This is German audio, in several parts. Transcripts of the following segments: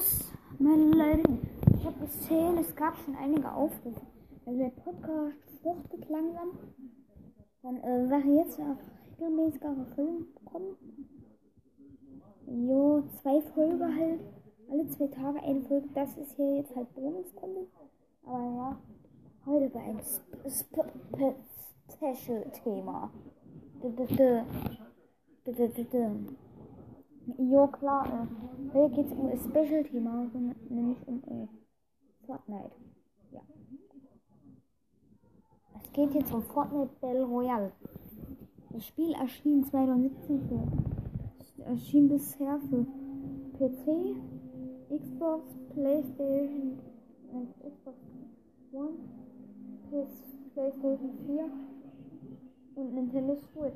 News, meine Leute. Ich habe gesehen, es gab schon einige Aufrufe. Also der Podcast fruchtet langsam. Dann äh, wäre jetzt auch regelmäßiger Film kommen. Jo, zwei Folgen halt. Alle zwei Tage eine Folge. Das ist hier jetzt halt Bonuskunde. Aber ja, heute bei ein Sp Sp Sp Special-Thema. Jo, klar. Äh, heute geht es um ein Special-Thema, nämlich um äh, Fortnite. Ja. Es geht jetzt um Fortnite Battle Royale. Das Spiel erschien 2017 für, erschien bisher für PC, Xbox, Playstation und Xbox One, Playstation 4 und Nintendo Switch.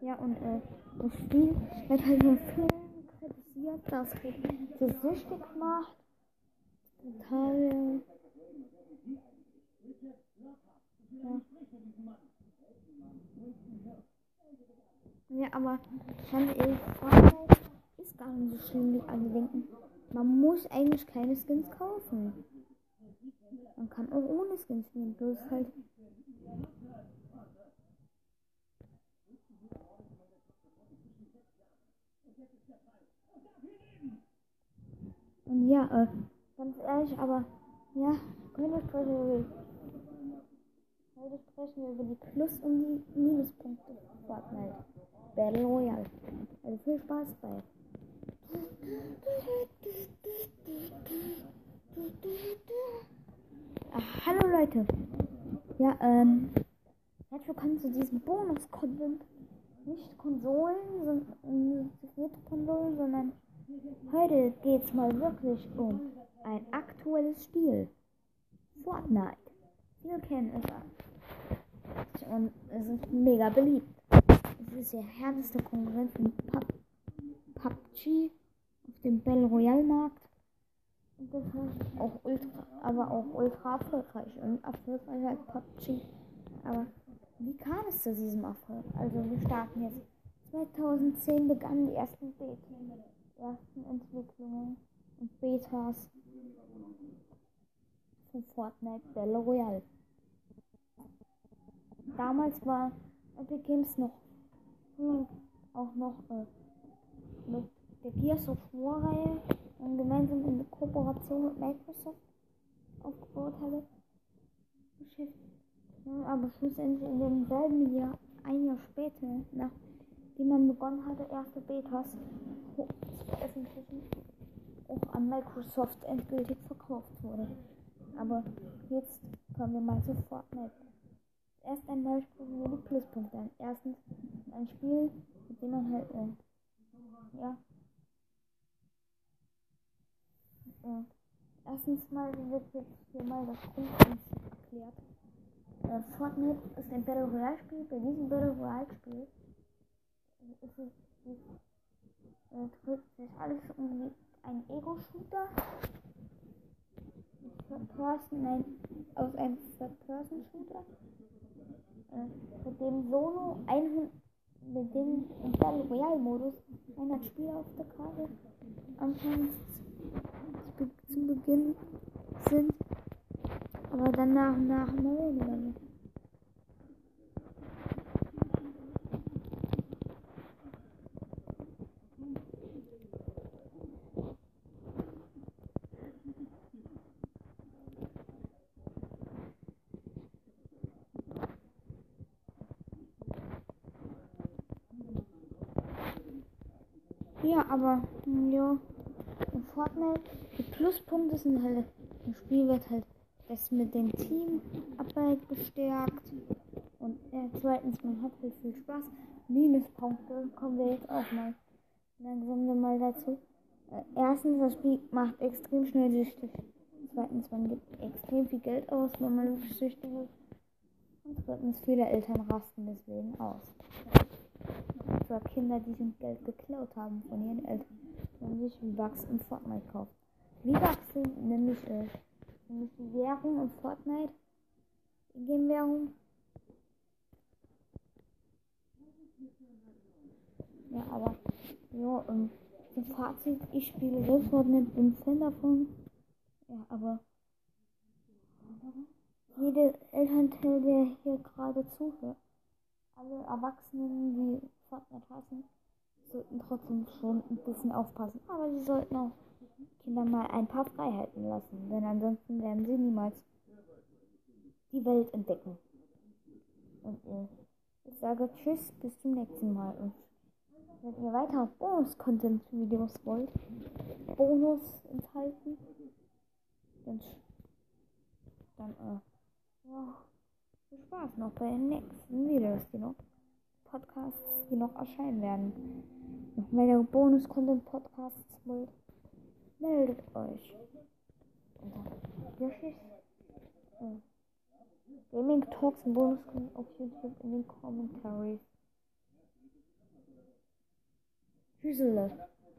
Ja, und äh, das Spiel wird halt nur Film kritisiert, das halt so süchtig macht. Total. Äh, ja. ja, aber ehrlich, Fortnite ist gar nicht so schlimm, wie alle denken. Man muss eigentlich keine Skins kaufen. Man kann auch ohne Skins spielen, bloß halt Und ja, äh, ganz ehrlich, aber ja, heute sprechen wir heute sprechen wir über die Plus- und die Minuspunkte Fortnite Battle Royale. Also viel Spaß bei. Ach, hallo Leute. Ja, ähm, herzlich willkommen zu diesem Bonus-Content. Nicht Konsolen, sondern Konsolen, sondern Heute geht's mal wirklich um ein aktuelles Spiel. Fortnite. Wir kennen es Und es ist mega beliebt. Es ist der härteste Konkurrent von PUBG auf dem Battle Royale Markt. Und das ist auch ultra, aber auch ultra erfolgreich. Und erfolgreicher als PUBG. Aber wie kam es zu diesem Erfolg? Also wir starten jetzt. 2010 begannen die ersten Beta ersten Entwicklungen und Betas von Fortnite Battle Royale. Damals war Epic Games noch auch noch äh, mit der Gears of War Reihe und gemeinsam in Kooperation mit Microsoft aufgebaut hatte. Ja, aber schlussendlich in demselben Jahr, ein Jahr später, nachdem man begonnen hatte, erste Betas veröffentlichen, auch an Microsoft endgültig verkauft wurde. Aber jetzt kommen wir mal zu Fortnite. Erst einmal sprechen wir die Pluspunkte an. Erstens ein Spiel, mit dem man halt, äh, ja, äh, erstens mal wird jetzt hier mal das Grundprinzip erklärt. Äh, Fortnite ist ein Battle Royale Spiel. Bei diesem Battle Royale Spiel dreht sich alles um einen Ego-Shooter. Person, nein, aus einem Third-Person-Shooter. Äh, mit dem Solo 100, mit dem im Royale-Modus 100 Spieler auf der Karte anfangs zu Beginn sind, aber dann nach und nach immer weniger. Ja, aber ja, in Fortnite, die Pluspunkte sind halt, im Spiel wird halt das mit dem Teamarbeit bestärkt. Und äh, zweitens, man hat halt viel Spaß. Minuspunkte kommen wir jetzt auch mal langsam mal dazu. Äh, erstens, das Spiel macht extrem schnell süchtig. Zweitens, man gibt extrem viel Geld aus, wenn man süchtig ist. Und drittens, viele Eltern rasten deswegen aus für Kinder, die sich Geld geklaut haben von ihren Eltern und sich V-Bucks in Fortnite kaufen. V-Bucks sind nämlich, äh, nämlich die Währung in Fortnite, die Game-Währung. Ja, aber Ja, ähm, zum Fazit, ich spiele selbst Fortnite, bin Fan davon. Ja, aber jede Elternteil, der hier gerade zuhört, alle Erwachsenen, die Fortnite hassen, sollten trotzdem schon ein bisschen aufpassen. Aber sie sollten auch Kinder mal ein paar Freiheiten lassen, denn ansonsten werden sie niemals die Welt entdecken. Und äh, ich sage Tschüss, bis zum nächsten Mal. Und wenn ihr weiter Bonus-Content-Videos wollt, Bonus enthalten, dann, dann äh, ja, viel Spaß noch bei den nächsten Videos, noch Podcasts, die noch erscheinen werden. Noch mehr Bonus-Content-Podcasts meldet euch. Tschüss. Gaming Talks und Bonus auf YouTube in den Commentaries. Tschüssele.